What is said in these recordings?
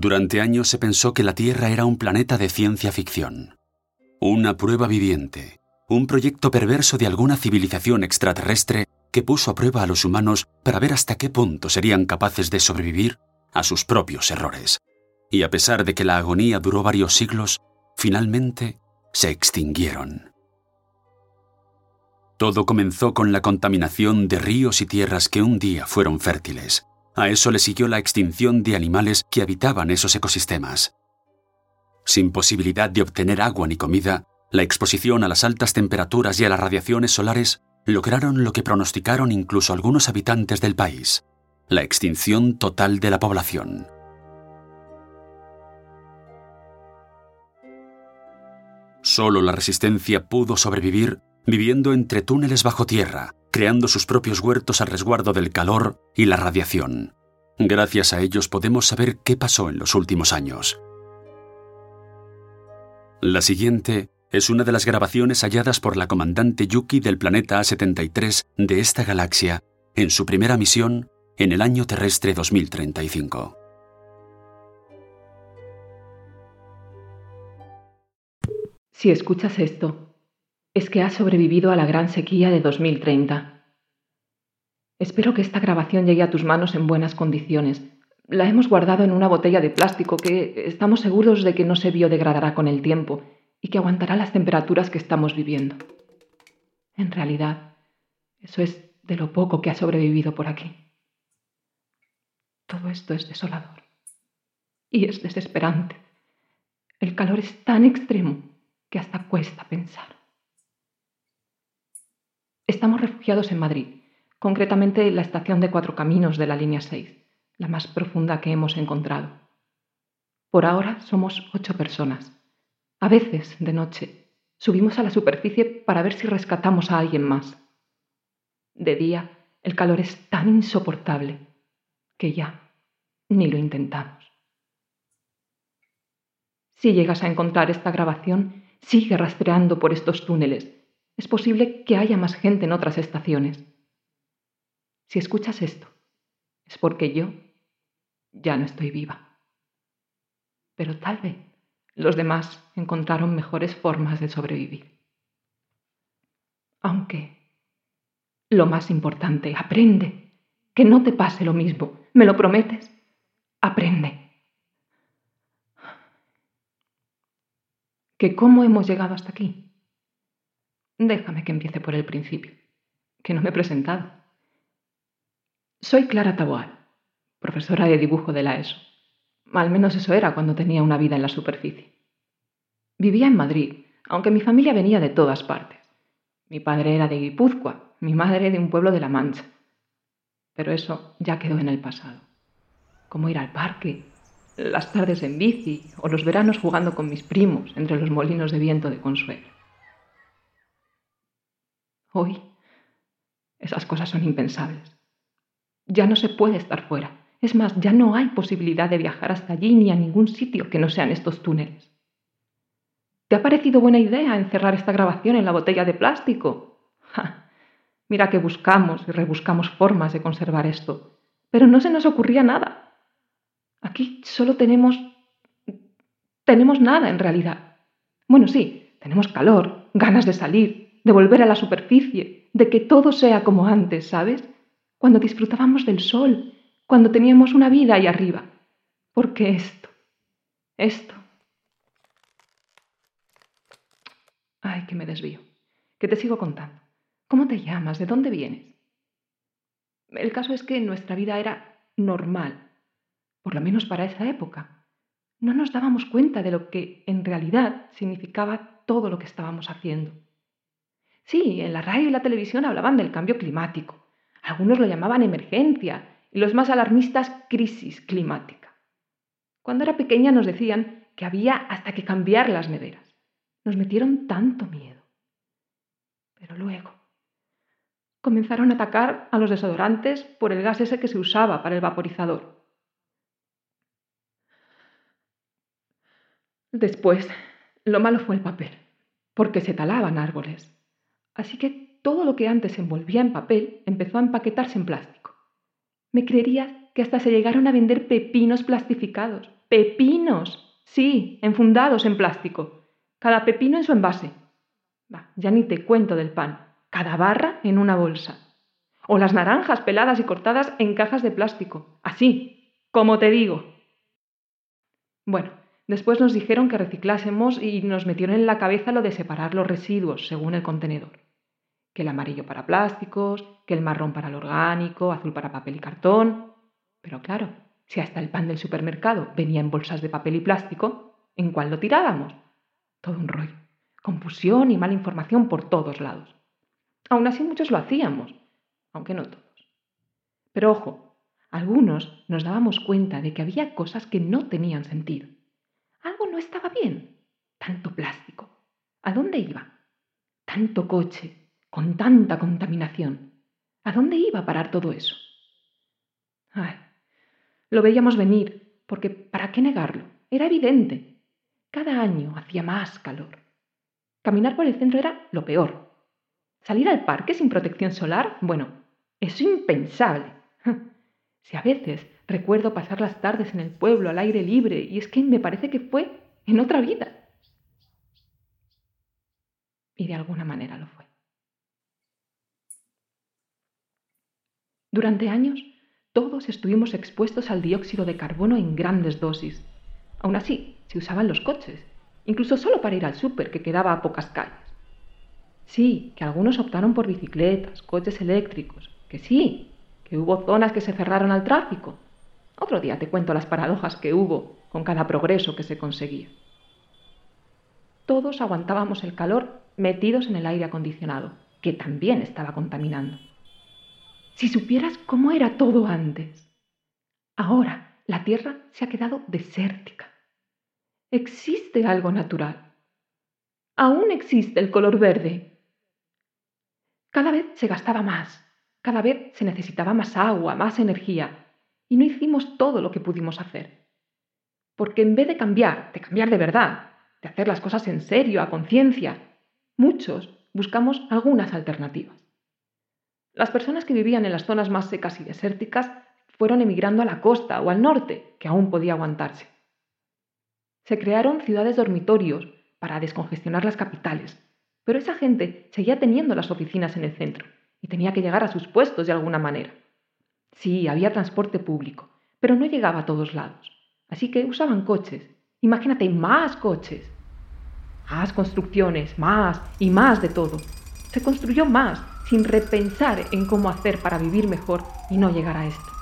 Durante años se pensó que la Tierra era un planeta de ciencia ficción. Una prueba viviente, un proyecto perverso de alguna civilización extraterrestre que puso a prueba a los humanos para ver hasta qué punto serían capaces de sobrevivir a sus propios errores. Y a pesar de que la agonía duró varios siglos, finalmente se extinguieron. Todo comenzó con la contaminación de ríos y tierras que un día fueron fértiles. A eso le siguió la extinción de animales que habitaban esos ecosistemas. Sin posibilidad de obtener agua ni comida, la exposición a las altas temperaturas y a las radiaciones solares lograron lo que pronosticaron incluso algunos habitantes del país, la extinción total de la población. Solo la resistencia pudo sobrevivir viviendo entre túneles bajo tierra, creando sus propios huertos al resguardo del calor y la radiación. Gracias a ellos podemos saber qué pasó en los últimos años. La siguiente es una de las grabaciones halladas por la comandante Yuki del planeta A73 de esta galaxia en su primera misión en el año terrestre 2035. Si escuchas esto, es que has sobrevivido a la gran sequía de 2030. Espero que esta grabación llegue a tus manos en buenas condiciones. La hemos guardado en una botella de plástico que estamos seguros de que no se biodegradará con el tiempo y que aguantará las temperaturas que estamos viviendo. En realidad, eso es de lo poco que ha sobrevivido por aquí. Todo esto es desolador y es desesperante. El calor es tan extremo que hasta cuesta pensar. Estamos refugiados en Madrid, concretamente en la estación de Cuatro Caminos de la línea 6, la más profunda que hemos encontrado. Por ahora somos ocho personas. A veces, de noche, subimos a la superficie para ver si rescatamos a alguien más. De día, el calor es tan insoportable que ya ni lo intentamos. Si llegas a encontrar esta grabación, sigue rastreando por estos túneles es posible que haya más gente en otras estaciones. Si escuchas esto, es porque yo ya no estoy viva. Pero tal vez los demás encontraron mejores formas de sobrevivir. Aunque, lo más importante, aprende. Que no te pase lo mismo. ¿Me lo prometes? Aprende. ¿Que cómo hemos llegado hasta aquí? Déjame que empiece por el principio, que no me he presentado. Soy Clara Taboal, profesora de dibujo de la ESO. Al menos eso era cuando tenía una vida en la superficie. Vivía en Madrid, aunque mi familia venía de todas partes. Mi padre era de Guipúzcoa, mi madre de un pueblo de La Mancha. Pero eso ya quedó en el pasado. Como ir al parque, las tardes en bici o los veranos jugando con mis primos entre los molinos de viento de Consuelo. Hoy esas cosas son impensables. Ya no se puede estar fuera. Es más, ya no hay posibilidad de viajar hasta allí ni a ningún sitio que no sean estos túneles. ¿Te ha parecido buena idea encerrar esta grabación en la botella de plástico? Mira que buscamos y rebuscamos formas de conservar esto, pero no se nos ocurría nada. Aquí solo tenemos... tenemos nada en realidad. Bueno, sí, tenemos calor, ganas de salir, de volver a la superficie, de que todo sea como antes, ¿sabes? Cuando disfrutábamos del sol, cuando teníamos una vida ahí arriba. Porque esto, esto... Ay, que me desvío. Que te sigo contando. ¿Cómo te llamas? ¿De dónde vienes? El caso es que nuestra vida era normal, por lo menos para esa época. No nos dábamos cuenta de lo que en realidad significaba todo lo que estábamos haciendo. Sí, en la radio y la televisión hablaban del cambio climático. Algunos lo llamaban emergencia y los más alarmistas crisis climática. Cuando era pequeña nos decían que había hasta que cambiar las neveras. Nos metieron tanto miedo. Pero luego comenzaron a atacar a los desodorantes por el gas ese que se usaba para el vaporizador. Después, lo malo fue el papel, porque se talaban árboles. Así que todo lo que antes envolvía en papel empezó a empaquetarse en plástico. Me creerías que hasta se llegaron a vender pepinos plastificados. pepinos. Sí, enfundados en plástico. Cada pepino en su envase. ya ni te cuento del pan. Cada barra en una bolsa. O las naranjas peladas y cortadas en cajas de plástico. Así, como te digo. Bueno, después nos dijeron que reciclásemos y nos metieron en la cabeza lo de separar los residuos según el contenedor. Que el amarillo para plásticos, que el marrón para el orgánico, azul para papel y cartón. Pero claro, si hasta el pan del supermercado venía en bolsas de papel y plástico, ¿en cuál lo tirábamos? Todo un rollo. Confusión y mala información por todos lados. Aún así muchos lo hacíamos, aunque no todos. Pero ojo, algunos nos dábamos cuenta de que había cosas que no tenían sentido. Algo no estaba bien. Tanto plástico. ¿A dónde iba? Tanto coche, con tanta contaminación. ¿A dónde iba a parar todo eso? Ay, lo veíamos venir, porque ¿para qué negarlo? Era evidente. Cada año hacía más calor. Caminar por el centro era lo peor. Salir al parque sin protección solar, bueno, es impensable. Si a veces recuerdo pasar las tardes en el pueblo al aire libre y es que me parece que fue en otra vida. Y de alguna manera lo fue. Durante años todos estuvimos expuestos al dióxido de carbono en grandes dosis. Aún así, se usaban los coches, incluso solo para ir al súper, que quedaba a pocas calles. Sí, que algunos optaron por bicicletas, coches eléctricos, que sí, que hubo zonas que se cerraron al tráfico. Otro día te cuento las paradojas que hubo con cada progreso que se conseguía. Todos aguantábamos el calor metidos en el aire acondicionado, que también estaba contaminando. Si supieras cómo era todo antes. Ahora la Tierra se ha quedado desértica. Existe algo natural. Aún existe el color verde. Cada vez se gastaba más, cada vez se necesitaba más agua, más energía, y no hicimos todo lo que pudimos hacer. Porque en vez de cambiar, de cambiar de verdad, de hacer las cosas en serio, a conciencia, muchos buscamos algunas alternativas. Las personas que vivían en las zonas más secas y desérticas fueron emigrando a la costa o al norte, que aún podía aguantarse. Se crearon ciudades dormitorios para descongestionar las capitales, pero esa gente seguía teniendo las oficinas en el centro y tenía que llegar a sus puestos de alguna manera. Sí, había transporte público, pero no llegaba a todos lados. Así que usaban coches. Imagínate, más coches. Más construcciones, más y más de todo. Se construyó más, sin repensar en cómo hacer para vivir mejor y no llegar a esto.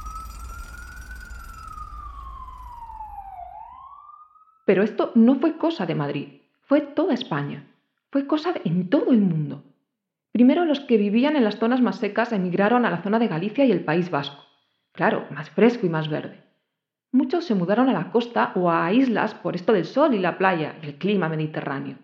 Pero esto no fue cosa de Madrid, fue toda España, fue cosa en todo el mundo. Primero los que vivían en las zonas más secas emigraron a la zona de Galicia y el País Vasco. Claro, más fresco y más verde. Muchos se mudaron a la costa o a islas por esto del sol y la playa y el clima mediterráneo.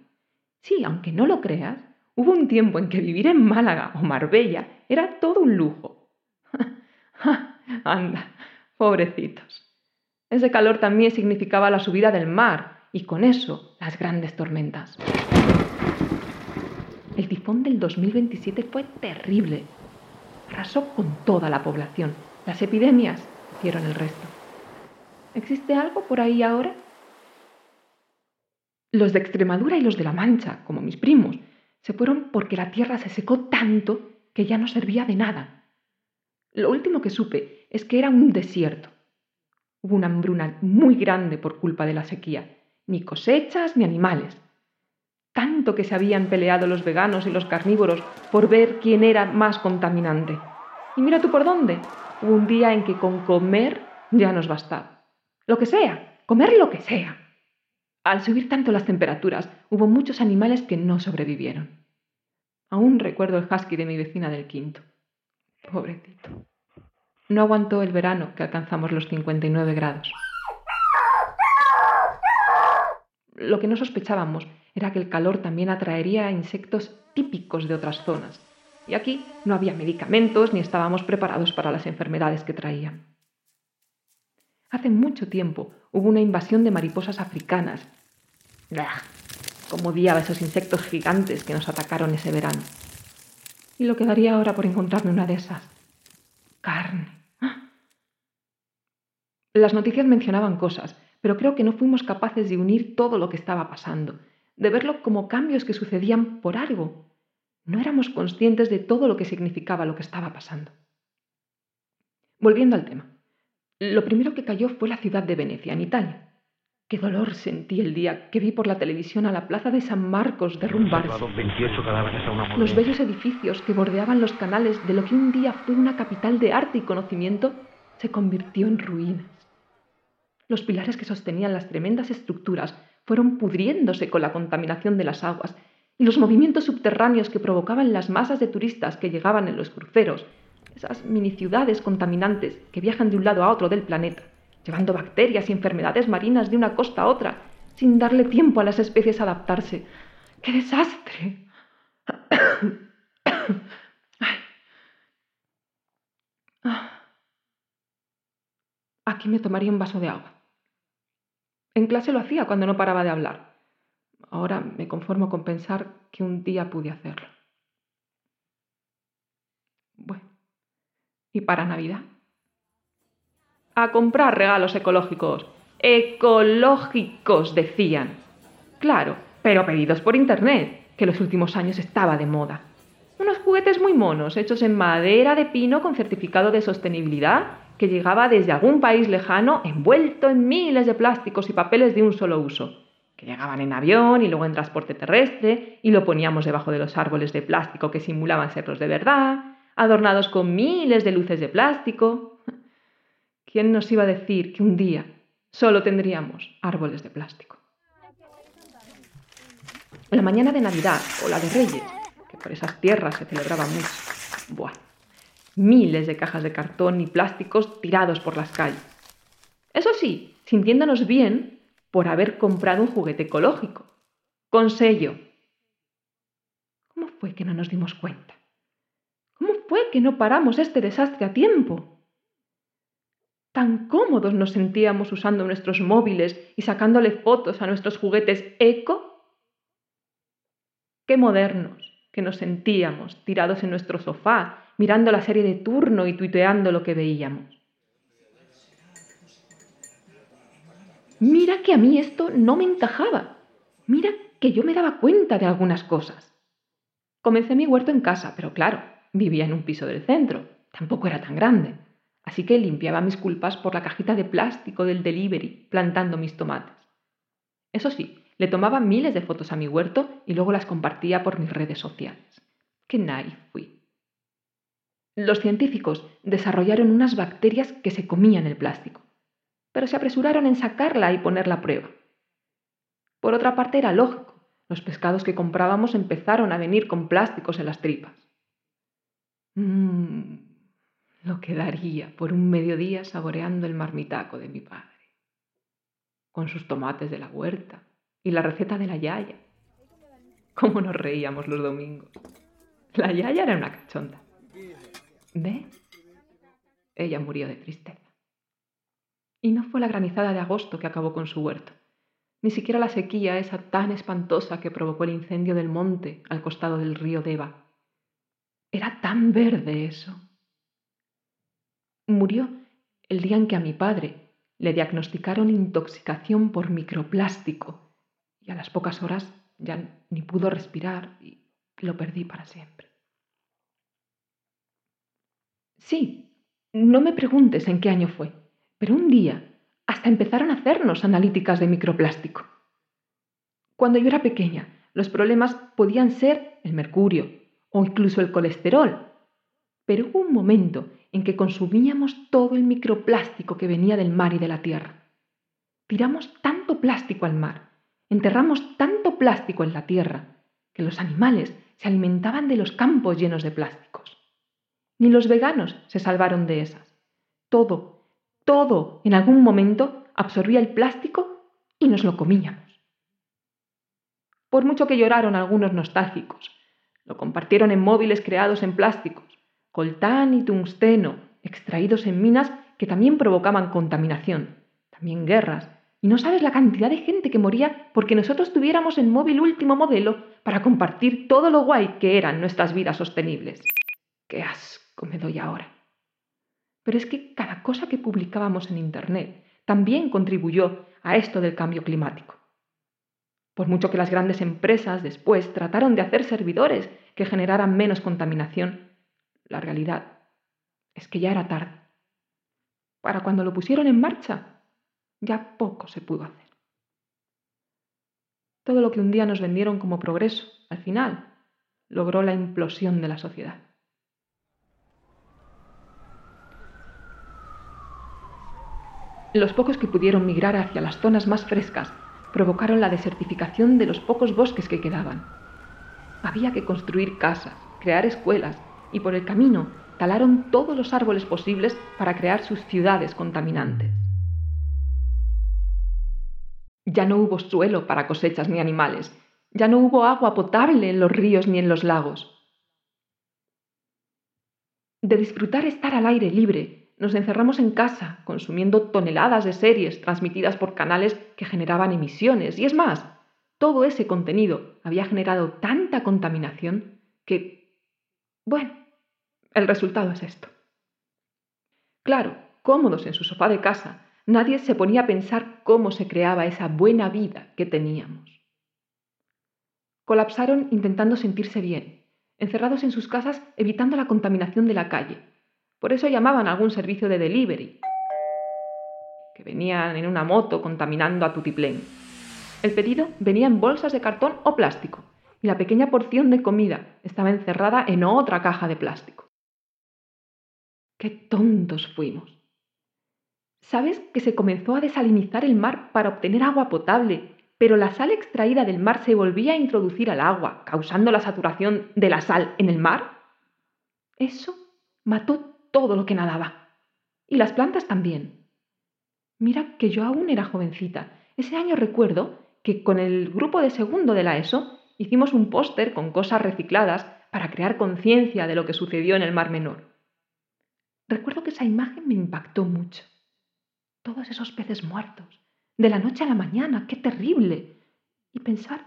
Sí, aunque no lo creas, hubo un tiempo en que vivir en Málaga o Marbella era todo un lujo. Anda, pobrecitos. Ese calor también significaba la subida del mar y con eso las grandes tormentas. El tifón del 2027 fue terrible. Arrasó con toda la población. Las epidemias hicieron el resto. ¿Existe algo por ahí ahora? Los de Extremadura y los de La Mancha, como mis primos, se fueron porque la tierra se secó tanto que ya no servía de nada. Lo último que supe es que era un desierto. Hubo una hambruna muy grande por culpa de la sequía. Ni cosechas ni animales tanto que se habían peleado los veganos y los carnívoros por ver quién era más contaminante. Y mira tú por dónde. Hubo un día en que con comer ya nos bastaba. Lo que sea, comer lo que sea. Al subir tanto las temperaturas, hubo muchos animales que no sobrevivieron. Aún recuerdo el husky de mi vecina del quinto. Pobrecito. No aguantó el verano que alcanzamos los 59 grados. Lo que no sospechábamos era que el calor también atraería insectos típicos de otras zonas. Y aquí no había medicamentos ni estábamos preparados para las enfermedades que traían. Hace mucho tiempo hubo una invasión de mariposas africanas. Como odiaba esos insectos gigantes que nos atacaron ese verano. Y lo que daría ahora por encontrarme una de esas. Carne. ¡Ah! Las noticias mencionaban cosas, pero creo que no fuimos capaces de unir todo lo que estaba pasando, de verlo como cambios que sucedían por algo. No éramos conscientes de todo lo que significaba lo que estaba pasando. Volviendo al tema, lo primero que cayó fue la ciudad de Venecia, en Italia. Qué dolor sentí el día que vi por la televisión a la plaza de San Marcos derrumbarse. Los bellos edificios que bordeaban los canales de lo que un día fue una capital de arte y conocimiento se convirtió en ruinas. Los pilares que sostenían las tremendas estructuras fueron pudriéndose con la contaminación de las aguas y los movimientos subterráneos que provocaban las masas de turistas que llegaban en los cruceros, esas mini ciudades contaminantes que viajan de un lado a otro del planeta llevando bacterias y enfermedades marinas de una costa a otra, sin darle tiempo a las especies a adaptarse. ¡Qué desastre! Aquí me tomaría un vaso de agua. En clase lo hacía cuando no paraba de hablar. Ahora me conformo con pensar que un día pude hacerlo. Bueno, ¿y para Navidad? A comprar regalos ecológicos. Ecológicos, decían. Claro, pero pedidos por Internet, que los últimos años estaba de moda. Unos juguetes muy monos, hechos en madera de pino con certificado de sostenibilidad, que llegaba desde algún país lejano envuelto en miles de plásticos y papeles de un solo uso, que llegaban en avión y luego en transporte terrestre, y lo poníamos debajo de los árboles de plástico que simulaban serlos de verdad, adornados con miles de luces de plástico. ¿Quién nos iba a decir que un día solo tendríamos árboles de plástico? La mañana de Navidad o la de Reyes, que por esas tierras se celebraba mucho, ¡buah! Miles de cajas de cartón y plásticos tirados por las calles. Eso sí, sintiéndonos bien por haber comprado un juguete ecológico, con sello. ¿Cómo fue que no nos dimos cuenta? ¿Cómo fue que no paramos este desastre a tiempo? Tan cómodos nos sentíamos usando nuestros móviles y sacándole fotos a nuestros juguetes eco. Qué modernos que nos sentíamos tirados en nuestro sofá, mirando la serie de turno y tuiteando lo que veíamos. Mira que a mí esto no me encajaba. Mira que yo me daba cuenta de algunas cosas. Comencé mi huerto en casa, pero claro, vivía en un piso del centro. Tampoco era tan grande así que limpiaba mis culpas por la cajita de plástico del delivery plantando mis tomates. Eso sí, le tomaba miles de fotos a mi huerto y luego las compartía por mis redes sociales. ¡Qué naif fui! Los científicos desarrollaron unas bacterias que se comían el plástico, pero se apresuraron en sacarla y ponerla a prueba. Por otra parte, era lógico. Los pescados que comprábamos empezaron a venir con plásticos en las tripas. Mmm, lo que daría por un mediodía saboreando el marmitaco de mi padre, con sus tomates de la huerta y la receta de la yaya. ¿Cómo nos reíamos los domingos? La yaya era una cachonda. ¿Ve? Ella murió de tristeza. Y no fue la granizada de agosto que acabó con su huerto, ni siquiera la sequía esa tan espantosa que provocó el incendio del monte al costado del río Deva. Era tan verde eso Murió el día en que a mi padre le diagnosticaron intoxicación por microplástico y a las pocas horas ya ni pudo respirar y lo perdí para siempre. Sí, no me preguntes en qué año fue, pero un día hasta empezaron a hacernos analíticas de microplástico. Cuando yo era pequeña, los problemas podían ser el mercurio o incluso el colesterol, pero hubo un momento en que consumíamos todo el microplástico que venía del mar y de la tierra. Tiramos tanto plástico al mar, enterramos tanto plástico en la tierra, que los animales se alimentaban de los campos llenos de plásticos. Ni los veganos se salvaron de esas. Todo, todo en algún momento absorbía el plástico y nos lo comíamos. Por mucho que lloraron algunos nostálgicos, lo compartieron en móviles creados en plásticos, coltán y tungsteno, extraídos en minas que también provocaban contaminación, también guerras, y no sabes la cantidad de gente que moría porque nosotros tuviéramos el móvil último modelo para compartir todo lo guay que eran nuestras vidas sostenibles. Qué asco me doy ahora. Pero es que cada cosa que publicábamos en Internet también contribuyó a esto del cambio climático. Por mucho que las grandes empresas después trataron de hacer servidores que generaran menos contaminación, la realidad es que ya era tarde. Para cuando lo pusieron en marcha, ya poco se pudo hacer. Todo lo que un día nos vendieron como progreso, al final, logró la implosión de la sociedad. Los pocos que pudieron migrar hacia las zonas más frescas provocaron la desertificación de los pocos bosques que quedaban. Había que construir casas, crear escuelas y por el camino talaron todos los árboles posibles para crear sus ciudades contaminantes. Ya no hubo suelo para cosechas ni animales, ya no hubo agua potable en los ríos ni en los lagos. De disfrutar estar al aire libre nos encerramos en casa, consumiendo toneladas de series transmitidas por canales que generaban emisiones. Y es más, todo ese contenido había generado tanta contaminación que, bueno, el resultado es esto. Claro, cómodos en su sofá de casa, nadie se ponía a pensar cómo se creaba esa buena vida que teníamos. Colapsaron intentando sentirse bien, encerrados en sus casas evitando la contaminación de la calle, por eso llamaban a algún servicio de delivery, que venían en una moto contaminando a tutiplén. El pedido venía en bolsas de cartón o plástico, y la pequeña porción de comida estaba encerrada en otra caja de plástico. ¡Qué tontos fuimos! ¿Sabes que se comenzó a desalinizar el mar para obtener agua potable, pero la sal extraída del mar se volvía a introducir al agua, causando la saturación de la sal en el mar? Eso mató todo lo que nadaba. Y las plantas también. Mira que yo aún era jovencita. Ese año recuerdo que con el grupo de segundo de la ESO hicimos un póster con cosas recicladas para crear conciencia de lo que sucedió en el Mar Menor. Recuerdo que esa imagen me impactó mucho. Todos esos peces muertos, de la noche a la mañana, qué terrible. Y pensar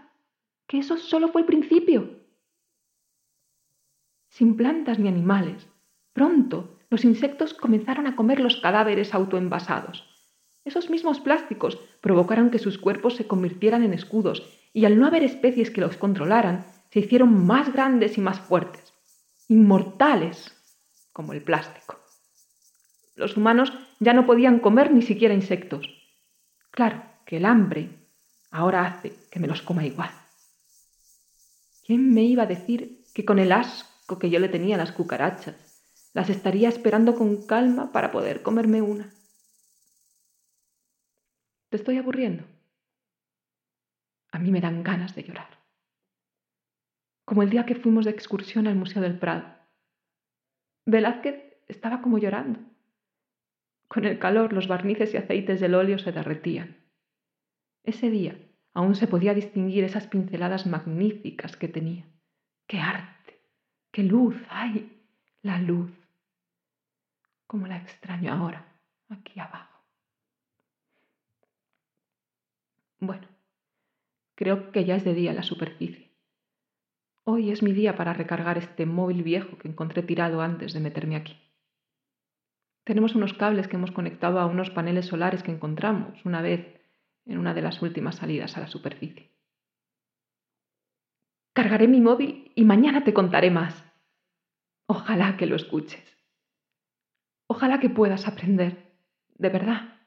que eso solo fue el principio. Sin plantas ni animales, Pronto, los insectos comenzaron a comer los cadáveres autoenvasados. Esos mismos plásticos provocaron que sus cuerpos se convirtieran en escudos y al no haber especies que los controlaran, se hicieron más grandes y más fuertes, inmortales, como el plástico. Los humanos ya no podían comer ni siquiera insectos. Claro que el hambre ahora hace que me los coma igual. ¿Quién me iba a decir que con el asco que yo le tenía a las cucarachas las estaría esperando con calma para poder comerme una. ¿Te estoy aburriendo? A mí me dan ganas de llorar. Como el día que fuimos de excursión al Museo del Prado. Velázquez estaba como llorando. Con el calor los barnices y aceites del óleo se derretían. Ese día aún se podía distinguir esas pinceladas magníficas que tenía. ¡Qué arte! ¡Qué luz! ¡Ay! La luz como la extraño ahora, aquí abajo. Bueno, creo que ya es de día la superficie. Hoy es mi día para recargar este móvil viejo que encontré tirado antes de meterme aquí. Tenemos unos cables que hemos conectado a unos paneles solares que encontramos una vez en una de las últimas salidas a la superficie. Cargaré mi móvil y mañana te contaré más. Ojalá que lo escuches. Ojalá que puedas aprender, de verdad.